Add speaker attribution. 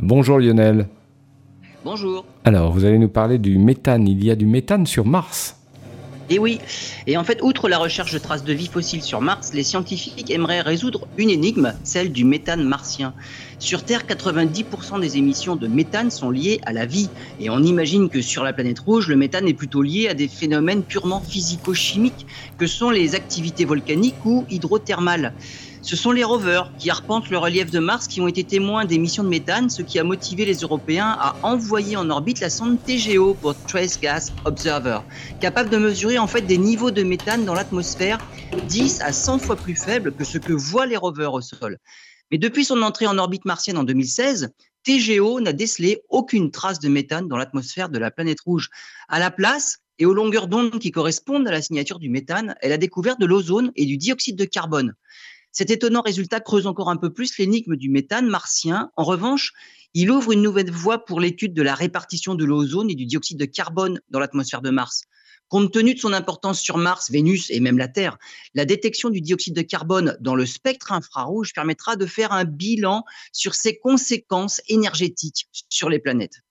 Speaker 1: Bonjour Lionel.
Speaker 2: Bonjour.
Speaker 1: Alors, vous allez nous parler du méthane. Il y a du méthane sur Mars.
Speaker 2: Et oui, et en fait, outre la recherche de traces de vie fossile sur Mars, les scientifiques aimeraient résoudre une énigme, celle du méthane martien. Sur Terre, 90% des émissions de méthane sont liées à la vie, et on imagine que sur la planète rouge, le méthane est plutôt lié à des phénomènes purement physico-chimiques, que sont les activités volcaniques ou hydrothermales. Ce sont les rovers qui arpentent le relief de Mars qui ont été témoins d'émissions de méthane, ce qui a motivé les Européens à envoyer en orbite la sonde TGO pour Trace Gas Observer, capable de mesurer en fait des niveaux de méthane dans l'atmosphère 10 à 100 fois plus faibles que ce que voient les rovers au sol. Mais depuis son entrée en orbite martienne en 2016, TGO n'a décelé aucune trace de méthane dans l'atmosphère de la planète rouge. À la place, et aux longueurs d'onde qui correspondent à la signature du méthane, elle a découvert de l'ozone et du dioxyde de carbone. Cet étonnant résultat creuse encore un peu plus l'énigme du méthane martien. En revanche, il ouvre une nouvelle voie pour l'étude de la répartition de l'ozone et du dioxyde de carbone dans l'atmosphère de Mars. Compte tenu de son importance sur Mars, Vénus et même la Terre, la détection du dioxyde de carbone dans le spectre infrarouge permettra de faire un bilan sur ses conséquences énergétiques sur les planètes.